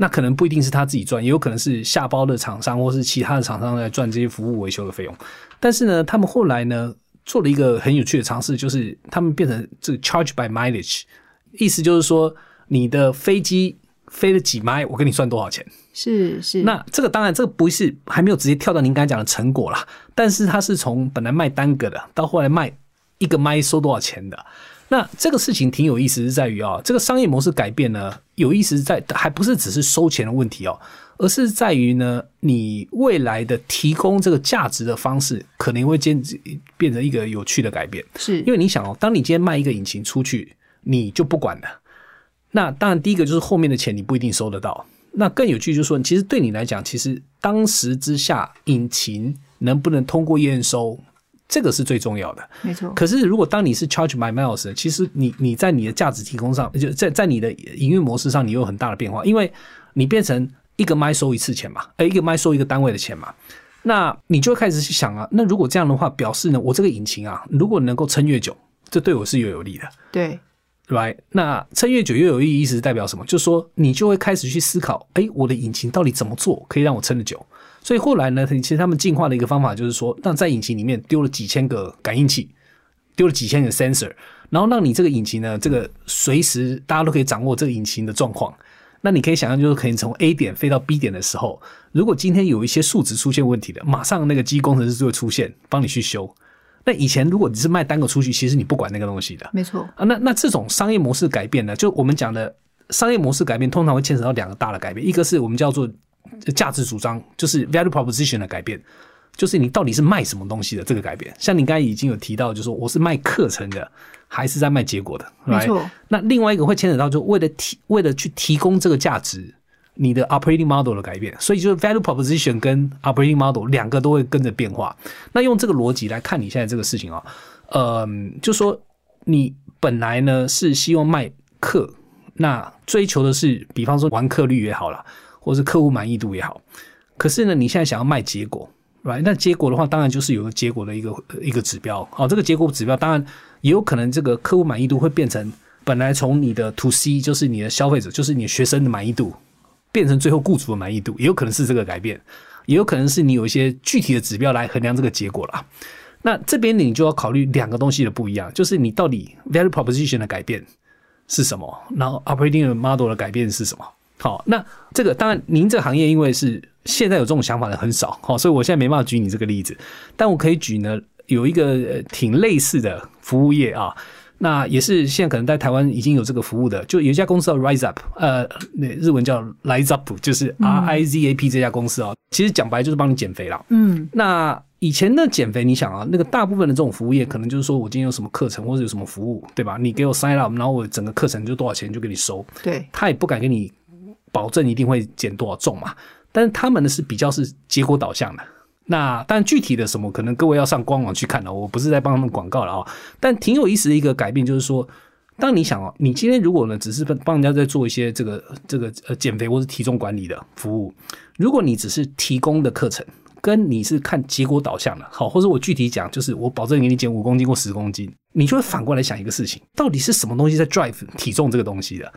A: 那可能不一定是他自己赚，也有可能是下包的厂商或是其他的厂商来赚这些服务维修的费用。但是呢，他们后来呢做了一个很有趣的尝试，就是他们变成这个 charge by mileage，意思就是说你的飞机飞了几迈，我跟你算多少钱。
B: 是是，
A: 那这个当然，这个不是还没有直接跳到您刚才讲的成果啦，但是它是从本来卖单个的，到后来卖一个麦收多少钱的。那这个事情挺有意思，是在于啊、这个商业模式改变呢，有意思在还不是只是收钱的问题哦，而是在于呢，你未来的提供这个价值的方式，可能会变变成一个有趣的改变。
B: 是
A: 因为你想哦，当你今天卖一个引擎出去，你就不管了。那当然，第一个就是后面的钱你不一定收得到。那更有趣就是说，其实对你来讲，其实当时之下，引擎能不能通过验收，这个是最重要的。
B: 没错，
A: 可是，如果当你是 charge my miles，其实你你在你的价值提供上，就在在你的营运模式上，你有很大的变化，因为你变成一个麦收一次钱嘛，呃，一个麦收一个单位的钱嘛，那你就会开始去想啊，那如果这样的话，表示呢，我这个引擎啊，如果能够撑越久，这对我是越有利的。
B: 对
A: ，right？那撑越久越有意义，是代表什么？就是说你就会开始去思考，哎，我的引擎到底怎么做可以让我撑得久？所以后来呢，其实他们进化的一个方法就是说，让在引擎里面丢了几千个感应器，丢了几千个 sensor，然后让你这个引擎呢，这个随时大家都可以掌握这个引擎的状况。那你可以想象，就是可以从 A 点飞到 B 点的时候，如果今天有一些数值出现问题的，马上那个机工程师就会出现，帮你去修。那以前如果你是卖单个出去，其实你不管那个东西的，
B: 没错，
A: 啊，那那这种商业模式改变呢，就我们讲的商业模式改变，通常会牵扯到两个大的改变，一个是我们叫做价值主张，就是 value proposition 的改变，就是你到底是卖什么东西的这个改变。像你刚才已经有提到，就是说我是卖课程的，还是在卖结果的，
B: 没错
A: 那另外一个会牵扯到，就为了提为了去提供这个价值。你的 operating model 的改变，所以就是 value proposition 跟 operating model 两个都会跟着变化。那用这个逻辑来看你现在这个事情啊、呃，就说你本来呢是希望卖课，那追求的是，比方说完课率也好啦，或是客户满意度也好。可是呢，你现在想要卖结果，right？那结果的话，当然就是有个结果的一个一个指标。好、这个结果指标当然也有可能这个客户满意度会变成本来从你的 to C，就是你的消费者，就是你学生的满意度，变成最后雇主的满意度，也有可能是这个改变，也有可能是你有一些具体的指标来衡量这个结果啦。那这边你就要考虑两个东西的不一样，就是你到底 value proposition 的改变是什么，然后 operating model 的改变是什么。好，那这个当然，您这个行业因为是现在有这种想法的很少，好，所以我现在没办法举你这个例子，但我可以举呢，有一个呃挺类似的服务业啊，那也是现在可能在台湾已经有这个服务的，就有一家公司叫 Rise Up，呃，那日文叫 Rise Up，就是 R I Z A P 这家公司啊，其实讲白就是帮你减肥啦。
B: 嗯，
A: 那以前的减肥，你想啊，那个大部分的这种服务业，可能就是说我今天有什么课程或者有什么服务，对吧？你给我 sign up，然后我整个课程就多少钱就给你收，
B: 对，
A: 他也不敢给你保证一定会减多少重嘛。但是他们呢是比较是结果导向的。那但具体的什么，可能各位要上官网去看了，我不是在帮他们广告了啊。但挺有意思的一个改变，就是说，当你想哦，你今天如果呢只是帮帮人家在做一些这个这个呃减肥或是体重管理的服务，如果你只是提供的课程，跟你是看结果导向的，好，或者我具体讲，就是我保证给你减五公斤或十公斤，你就会反过来想一个事情，到底是什么东西在 drive 体重这个东西的？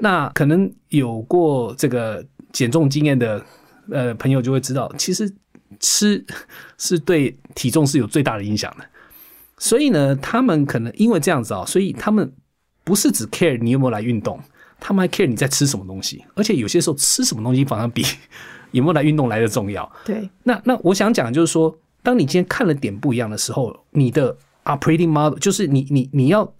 A: 那可能有过这个减重经验的呃朋友就会知道，其实吃 是对体重是有最大的影响的。所以呢，他们可能因为这样子啊，所以他们不是只 care 你有没有来运动，他们还 care 你在吃什么东西，而且有些时候吃什么东西反而比 有没有来运动来的重要。
B: 对，
A: 那那我想讲就是说，当你今天看了点不一样的时候，你的 operating model 就是你你你要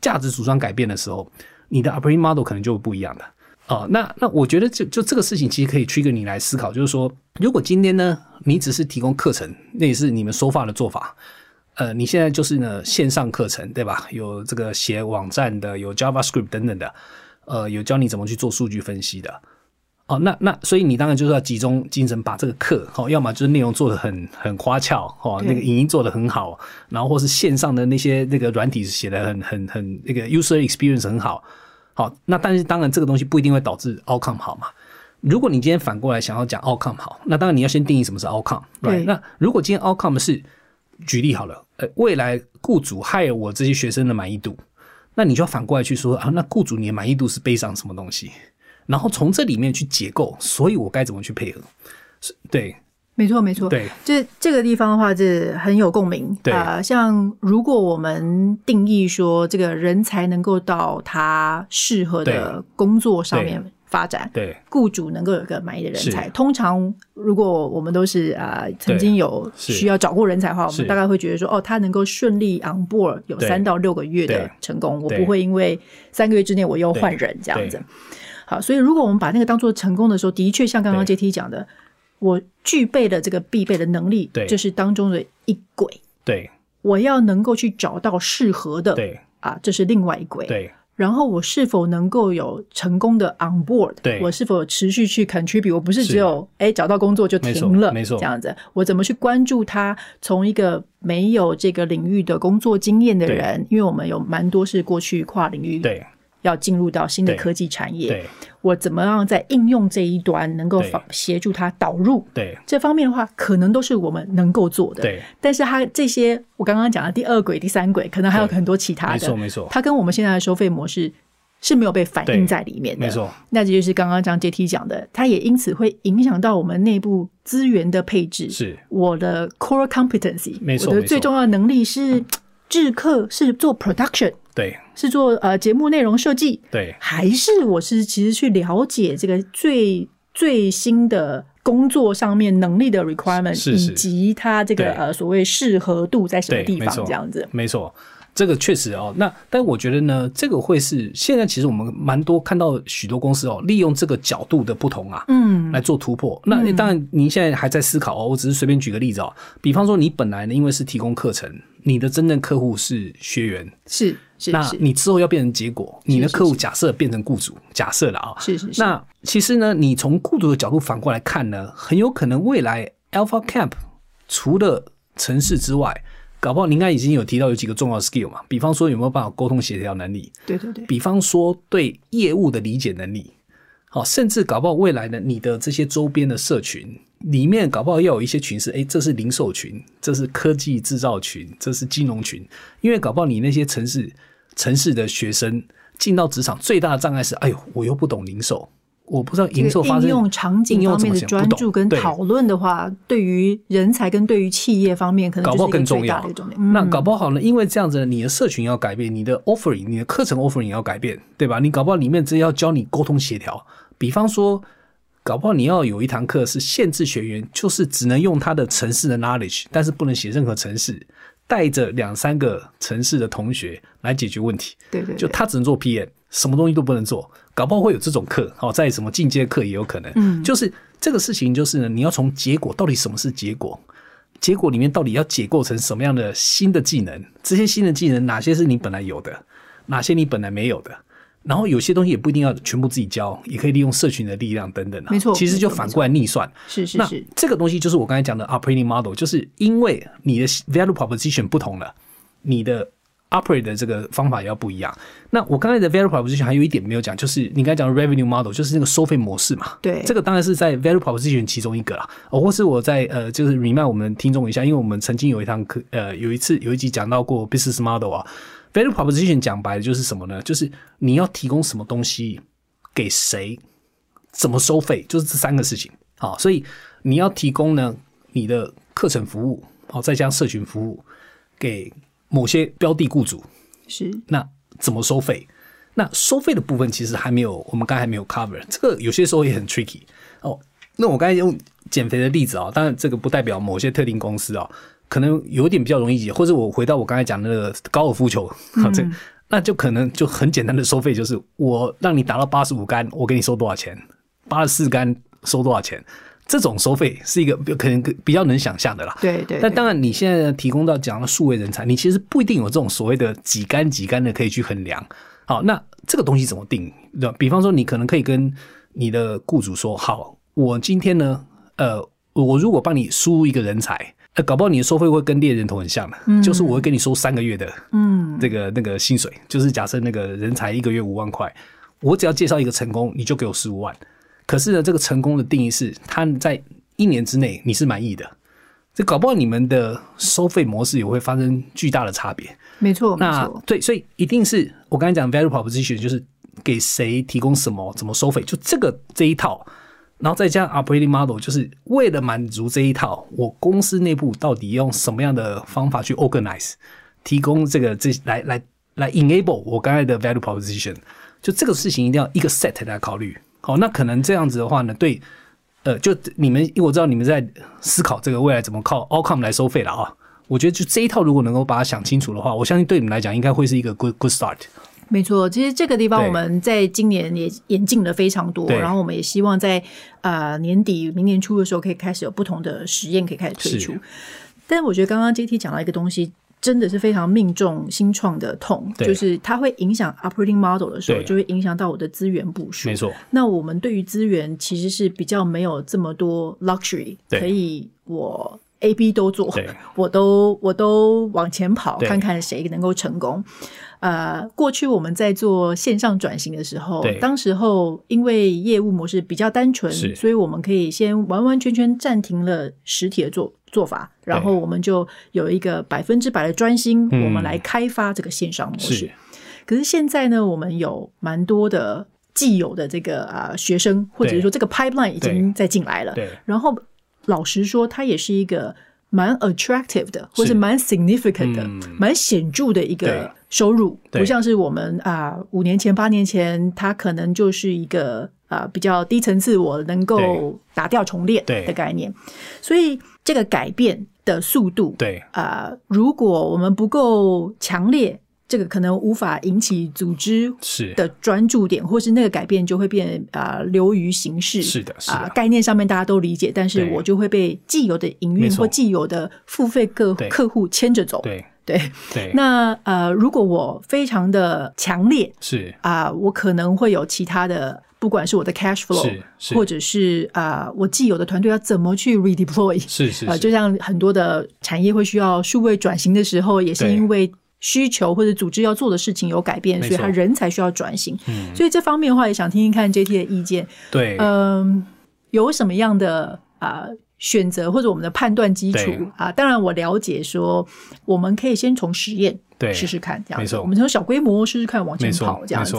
A: 价值主张改变的时候，你的 operating model 可能就不一样的。哦，那那我觉得就就这个事情其实可以 trigger 你来思考，就是说，如果今天呢，你只是提供课程，那也是你们收发的做法。呃，你现在就是呢线上课程对吧？有这个写网站的，有 JavaScript 等等的，呃，有教你怎么去做数据分析的。哦，那那所以你当然就是要集中精神把这个课，哦，要么就是内容做的很很花俏，哦，那个影音做的很好，然后或是线上的那些那个软体写的很很很那个 user experience 很好，好，那但是当然这个东西不一定会导致 outcome 好嘛。如果你今天反过来想要讲 outcome 好，那当然你要先定义什么是 outcome，
B: 对
A: 那如果今天 outcome 是举例好了，呃，未来雇主 hire 我这些学生的满意度，那你就要反过来去说啊，那雇主你的满意度是背上什么东西？然后从这里面去解构，所以我该怎么去配合？是对。
B: 没错没错。
A: 对。
B: 这这个地方的话，这很有共鸣。
A: 对。
B: 啊、像如果我们定义说这个人才能够到他适合的工作上面发展，
A: 对。
B: 雇主能够有一个满意的人才。通常，如果我们都是啊、呃曾经有需要找过人才的话，我
A: 是。
B: 们大概会觉得说，哦，他能够顺利 on board 有三到六个月的成功，我不会因为三个月之内我又换人这样子。好，所以如果我们把那个当做成功的时候，的确像刚刚
A: 对
B: JT 讲的，我具备了这个必备的能力，
A: 对
B: 这是当中的一轨。
A: 对
B: 我要能够去找到适合的，
A: 对
B: 啊，这是另外一轨。
A: 对
B: 然后我是否能够有成功的 on board？
A: 对
B: 我是否持续去 contribute？我不是
A: 是
B: 只有哎找到工作就停了，
A: 没错没错
B: 这样子。我怎么去关注他？从一个没有这个领域的工作经验的人，因为我们有蛮多是过去跨领域
A: 对
B: 要进入到新的科技产业，我怎么样在应用这一端能够协助它导入？
A: 对
B: 这方面的话，可能都是我们能够做的。
A: 对，
B: 但是它这些我刚刚讲的第二轨、第三轨，可能还有很多其他的，
A: 没错没错
B: 它跟我们现在的收费模式是没有被反映在里面的。
A: 没错，
B: 那这就是刚刚张阶梯讲的，它也因此会影响到我们内部资源的配置。
A: 是
B: 我的 core competency，
A: 没错没错
B: 我的最重要的能力是制客，是做 production，
A: 对。
B: 是做呃节目内容设计，
A: 对。
B: 还是我是其实去了解这个最最新的工作上面能力的 requirement，
A: 是是。
B: 以及它这个呃所谓适合度在什么地方这样子。
A: 没错。这个确实哦，那但我觉得呢，这个会是现在其实我们蛮多看到许多公司哦，利用这个角度的不同啊，
B: 嗯，
A: 来做突破。那当然，您现在还在思考哦。我只是随便举个例子哦，比方说你本来呢，因为是提供课程，你的真正客户是学员，
B: 是是
A: 那你之后要变成结果，你的客户假设变成雇主，假设了啊。
B: 是是是，
A: 那其实呢，你从雇主的角度反过来看呢，很有可能未来 Alpha Camp 除了城市之外，搞不好你应该已经有提到有几个重要 skill 嘛，比方说有没有办法沟通协调能力，
B: 对对对，
A: 比方说对业务的理解能力，好，甚至搞不好未来呢，你的这些周边的社群里面，搞不好要有一些群是，诶，这是零售群，这是科技制造群，这是金融群，因为搞不好你那些城市城市的学生进到职场最大的障碍是，哎呦，我又不懂零售，我不知道
B: 这个
A: 零售发生
B: 应用场景方面的专注跟讨论的话，对于人才跟对于企业方面，可能
A: 搞不好更重要
B: 的一重点。
A: 那
B: 嗯
A: 搞不好呢，因为这样子呢，你的社群要改变，你的 offering，你的课程 offering 也要改变，对吧？你搞不好里面真要教你沟通协调，比方说，搞不好你要有一堂课是限制学员，就是只能用他的城市的 knowledge，但是不能写任何城市，带着两三个城市的同学来解决问题。
B: 对对，对
A: 就他只能做 PM，什么东西都不能做，搞不好会有这种课，哦，在什么进阶课也有可能。
B: 嗯
A: 就是这个事情，就是呢，你要从结果到底什么是结果，结果里面到底要解构成什么样的新的技能，这些新的技能哪些是你本来有的，哪些你本来没有的。然后有些东西也不一定要全部自己教，也可以利用社群的力量等等、啊。
B: 没错
A: 其实就反过来逆算。那
B: 是是是，
A: 这个东西就是我刚才讲的 operating model，就是因为你的 value proposition 不同了，你的 operate 的这个方法也要不一样。那我刚才的 value proposition 还有一点没有讲，就是你刚才讲的 revenue model，就是那个收费模式嘛。
B: 对，
A: 这个当然是在 value proposition 其中一个啦。哦，或是我在呃，就是 remind 我们听众一下，因为我们曾经有一堂课，呃，有一次有一集讲到过 business model 啊，value proposition 讲白了就是什么呢？就是你要提供什么东西给谁，怎么收费，就是这三个事情。好，所以你要提供呢你的课程服务，好，再加上社群服务给某些标的雇主。
B: 是
A: 那怎么收费？那收费的部分其实还没有，我们刚才还没有 cover。这个有些时候也很 tricky 哦。那我刚才用减肥的例子啊，当然这个不代表某些特定公司啊，可能有点比较容易解。或者我回到我刚才讲的那个高尔夫球，好，这那就可能就很简单的收费，就是我让你打到八十五杆，我给你收多少钱？八十四杆收多少钱？这种收费是一个可能比较能想象的啦。
B: 对对。
A: 但当然，你现在提供到讲的数位人才，你其实不一定有这种所谓的几杆几杆的可以去衡量。好，那这个东西怎么定？对吧？比方说，你可能可以跟你的雇主说：“好，我今天呢，呃，我如果帮你输入一个人才，呃，搞不好你的收费会跟猎人头很像的，就是我会给你收三个月的，嗯，这个那个薪水，就是假设那个人才一个月五万块，我只要介绍一个成功，你就给我十五万。”可是呢，这个成功的定义是他在一年之内你是满意的，这搞不好你们的收费模式也会发生巨大的差别。
B: 没错，
A: 那对，所以一定是我刚才讲 value proposition 就是给谁提供什么，怎么收费，就这个这一套，然后再加上 operating model，就是为了满足这一套，我公司内部到底用什么样的方法去 organize，提供这个这来来来 enable 我刚才的 value proposition，就这个事情一定要一个 set 来考虑。好，那可能这样子的话呢，对，呃，就你们，因为我知道你们在思考这个未来怎么靠 outcome 来收费了啊。我觉得就这一套，如果能够把它想清楚的话，我相信对你们来讲应该会是一个 good good start。
B: 没错，其实这个地方我们在今年也演进了非常多，然后我们也希望在呃年底、明年初的时候可以开始有不同的实验可以开始推出。但是我觉得刚刚 JT 讲到一个东西。真的是非常命中新创的痛，就是它会影响 operating model 的时候，就会影响到我的资源部署。
A: 没错，
B: 那我们对于资源其实是比较没有这么多 luxury，可以我 A、B 都做，我都我都往前跑，看看谁能够成功。呃，过去我们在做线上转型的时候，当时候因为业务模式比较单纯，所以我们可以先完完全全暂停了实体的做做法，然后我们就有一个百分之百的专心，我们来开发这个线上模式。可是现在呢，我们有蛮多的既有的这个啊学生，或者是说这个 pipeline 已经在进来了。然后老实说，它也是一个。蛮 attractive 的，或是蛮 significant 的，蛮显著的一个收入，不像是我们啊五年前、八年前，它可能就是一个啊比较低层次，我能够打掉重练的概念。所以这个改变的速度，
A: 对
B: 啊，如果我们不够强烈。这个可能无法引起组织的专注点，或是那个改变就会变啊流于形式。
A: 是的，啊
B: 概念上面大家都理解，但是我就会被既有的营运或既有的付费客客户牵着走。
A: 对
B: 对对。那呃，如果我非常的强烈，
A: 是
B: 啊，我可能会有其他的，不管是我的 cash flow，或者是啊，我既有的团队要怎么去 redeploy？
A: 是是
B: 啊，就像很多的产业会需要数位转型的时候，也是因为。需求或者组织要做的事情有改变，所以他人才需要转型。所以这方面的话，也想听听看 J T 的意见。
A: 对，
B: 嗯，有什么样的啊选择或者我们的判断基础啊？当然，我了解说，我们可以先从实验试试看，这样子。我们从小规模试试看，往前跑这样子。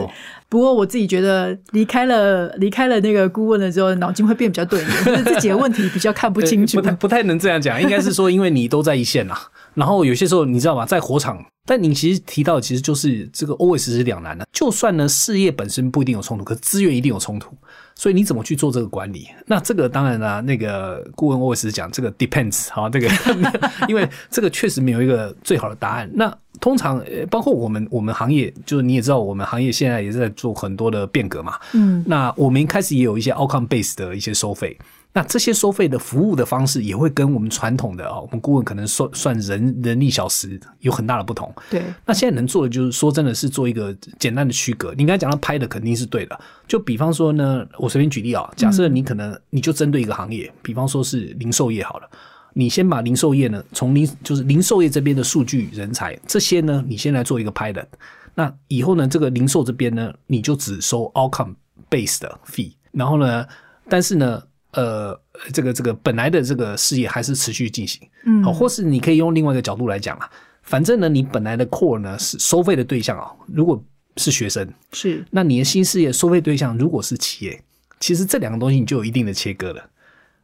B: 不过我自己觉得，离开了离开了那个顾问了之后，脑筋会变比较钝，自己的问题比较看不清楚，
A: 不太不太能这样讲。应该是说，因为你都在一线呐。然后有些时候你知道吗，在火场，但你其实提到其实就是这个 always 是两难的。就算呢事业本身不一定有冲突，可资源一定有冲突。所以你怎么去做这个管理？那这个当然啦，那个顾问 always 讲这个 depends 好，这个 因为这个确实没有一个最好的答案。那通常包括我们我们行业，就是你也知道，我们行业现在也是在做很多的变革嘛。嗯，那我们一开始也有一些 outcome base 的一些收费。那这些收费的服务的方式也会跟我们传统的啊，我们顾问可能算算人人力小时有很大的不同。
B: 对，
A: 那现在能做的就是说，真的是做一个简单的区隔。你刚才讲到拍的肯定是对的，就比方说呢，我随便举例啊，假设你可能你就针对一个行业，比方说是零售业好了，你先把零售业呢，从零就是零售业这边的数据人才这些呢，你先来做一个 pilot。那以后呢，这个零售这边呢，你就只收 outcome base 的 fee，然后呢，但是呢，呃，这个这个本来的这个事业还是持续进行，
B: 嗯
A: 好，或是你可以用另外一个角度来讲啊，反正呢，你本来的 core 呢是收费的对象啊，如果是学生，
B: 是
A: 那你的新事业收费对象如果是企业，其实这两个东西你就有一定的切割了。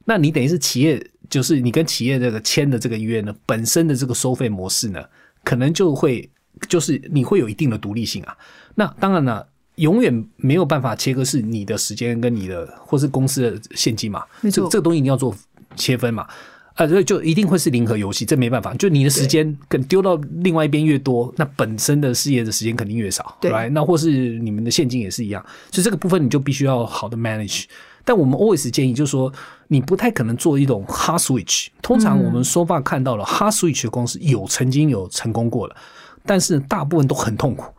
A: 那你等于是企业，就是你跟企业这个签的这个约呢，本身的这个收费模式呢，可能就会就是你会有一定的独立性啊。那当然了，永远没有办法切割是你的时间跟你的或是公司的现金嘛，
B: 没错
A: 这这个东西一定要做切分嘛。啊，所以就一定会是零和游戏，这没办法。就你的时间跟丢到另外一边越多，那本身的事业的时间肯定越少，
B: 对
A: 来，那或是你们的现金也是一样，所以这个部分你就必须要好的 manage。但我们 always 建议就是说，你不太可能做一种 hard switch。通常我们说法看到了 hard switch 的公司有曾经有成功过了，但是大部分都很痛苦，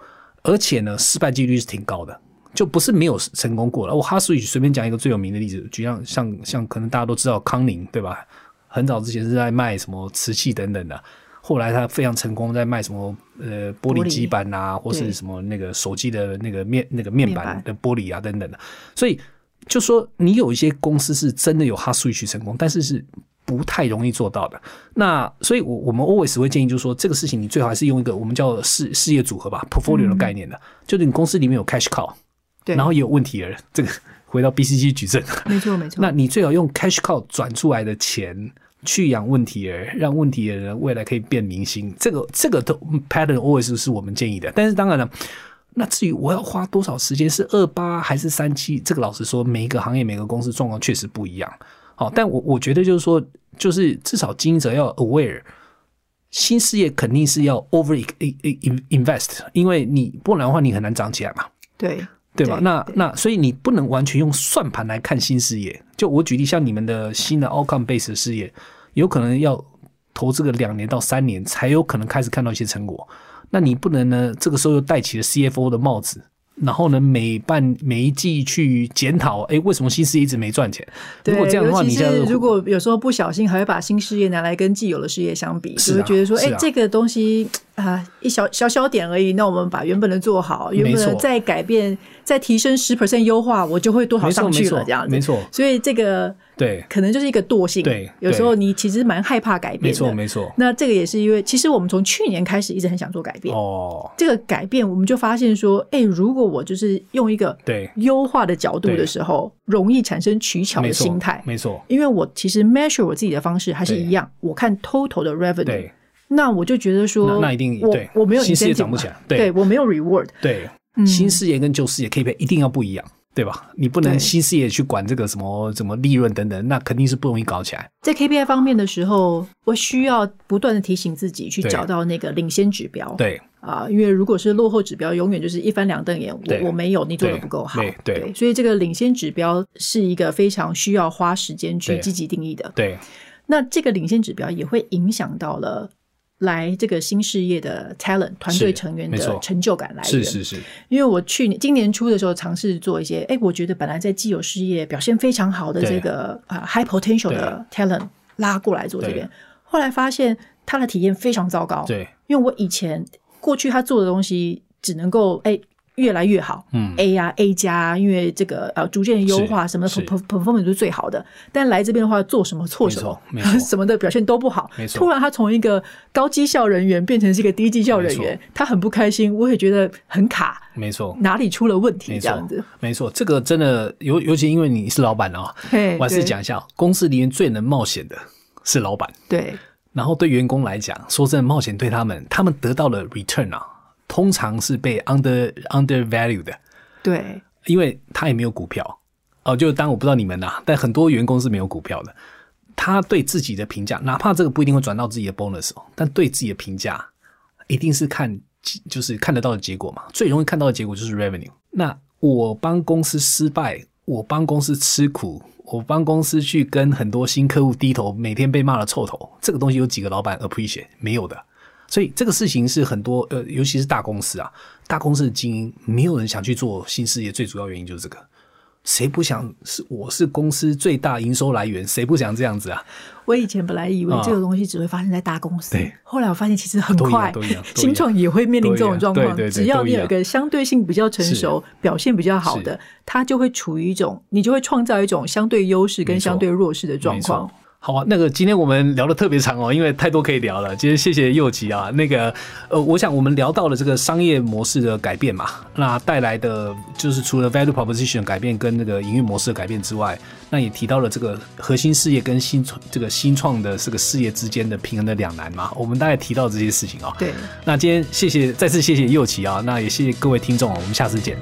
A: 而且呢，失败几率是挺高的。就不是没有成功过了。我 hard switch 随便讲一个最有名的例子，就像像像可能大家都知道康宁对吧？很早之前是在卖什么瓷器等等的，后来他非常成功，在卖什么呃玻璃基板啊，或是什么那个手机的那个面那个面板的玻璃啊等等的。所以就说你有一些公司是真的有 hard switch 成功，但是是不太容易做到的。那所以，我我们 always 会建议，就是说这个事情你最好还是用一个我们叫事事业组合吧，portfolio 的概念的，就是你公司里面有 cash cow，
B: 对，
A: 然后也有问题的人，这个回到 BCG 举证，
B: 没错没错。
A: 那你最好用 cash cow 转出来的钱。去养问题儿，让问题的人未来可以变明星，这个这个都 pattern always 是我们建议的。但是当然了，那至于我要花多少时间，是二八还是三七，这个老实说，每一个行业每个公司状况确实不一样。好，但我我觉得就是说，就是至少经营者要 aware，新事业肯定是要 over invest，因为你不然的话，你很难涨起来嘛。
B: 对。
A: 对吧？那那所以你不能完全用算盘来看新事业。就我举例，像你们的新的 outcome base 的事业，有可能要投资个两年到三年，才有可能开始看到一些成果。那你不能呢？这个时候又戴起了 CFO 的帽子，然后呢，每半每一季去检讨，哎，为什么新事业一直没赚钱？如果这样的话，你
B: 是如果有时候不小心，还会把新事业拿来跟既有的事业相比，就会觉得说，哎，这个东西啊，一小小小点而已，那我们把原本的做好，原本的再改变。再提升十 percent 优化，我就会多少上去了，这样子。
A: 没错，
B: 所以这个
A: 对，
B: 可能就是一个惰性。
A: 对，
B: 有时候你其实蛮害怕改变的。
A: 没错，没错。
B: 那这个也是因为，其实我们从去年开始一直很想做改变。
A: 哦，
B: 这个改变，我们就发现说，哎，如果我就是用一个
A: 对
B: 优化的角度的时候，容易产生取巧的心态。
A: 没错，
B: 因为我其实 measure 我自己的方式还是一样，我看 total 的 revenue。
A: 对，
B: 那我就觉得说，
A: 那一定
B: 我我没有
A: 新事业涨不起来，
B: 对我没有 reward。
A: 对。新事业跟旧事业 KPI 一定要不一样，对吧？你不能新事业去管这个什么什么利润等等，那肯定是不容易搞起来。
B: 在 KPI 方面的时候，我需要不断的提醒自己去找到那个领先指标。
A: 对
B: 啊，因为如果是落后指标，永远就是一翻两瞪眼。我我没有，你做的不够好。
A: 对，
B: 所以这个领先指标是一个非常需要花时间去积极定义的。
A: 对，
B: 那这个领先指标也会影响到了。来这个新事业的 talent 团队成员的成就感来源。
A: 是是是，
B: 因为我去年今年初的时候尝试做一些，哎，我觉得本来在既有事业表现非常好的这个啊 high potential 的 talent 拉过来做这边，后来发现他的体验非常糟糕。
A: 对，
B: 因为我以前过去他做的东西只能够哎。越来越好，嗯，A 呀 A 加，因为这个呃逐渐优化，什么 performance 是最好的。但来这边的话，做什么错什么，什么的表现都不好。突然他从一个高绩效人员变成是一个低绩效人员，他很不开心，我也觉得很卡。
A: 没错，
B: 哪里出了问题？这样子，
A: 没错，这个真的尤尤其因为你是老板哦，我还是讲一下，公司里面最能冒险的是老板。
B: 对，
A: 然后对员工来讲，说真的，冒险对他们，他们得到了 return 啊。通常是被 under undervalue 的，
B: 对，
A: 因为他也没有股票哦。就当我不知道你们呐，但很多员工是没有股票的。他对自己的评价，哪怕这个不一定会转到自己的 bonus 哦，但对自己的评价一定是看就是看得到的结果嘛。最容易看到的结果就是 revenue。那我帮公司失败，我帮公司吃苦，我帮公司去跟很多新客户低头，每天被骂的臭头，这个东西有几个老板 appreciate 没有的。所以这个事情是很多呃，尤其是大公司啊，大公司的精英，没有人想去做新事业，最主要原因就是这个。谁不想是我是公司最大营收来源？谁不想这样子啊？
B: 我以前本来以为这个东西只会发生在大公司，
A: 对
B: 后来我发现其实很快新创也会面临这种状况。只要你有一个相对性比较成熟、表现比较好的，它就会处于一种，你就会创造一种相对优势跟相对弱势的状况。
A: 好啊，那个今天我们聊的特别长哦，因为太多可以聊了。今天谢谢佑吉啊，那个呃，我想我们聊到了这个商业模式的改变嘛，那带来的就是除了 value proposition 改变跟那个营运模式的改变之外，那也提到了这个核心事业跟新创这个新创的这个事业之间的平衡的两难嘛。我们大概提到这些事情啊、
B: 对，
A: 那今天谢谢再次谢谢佑奇啊，那也谢谢各位听众啊，我们下次见。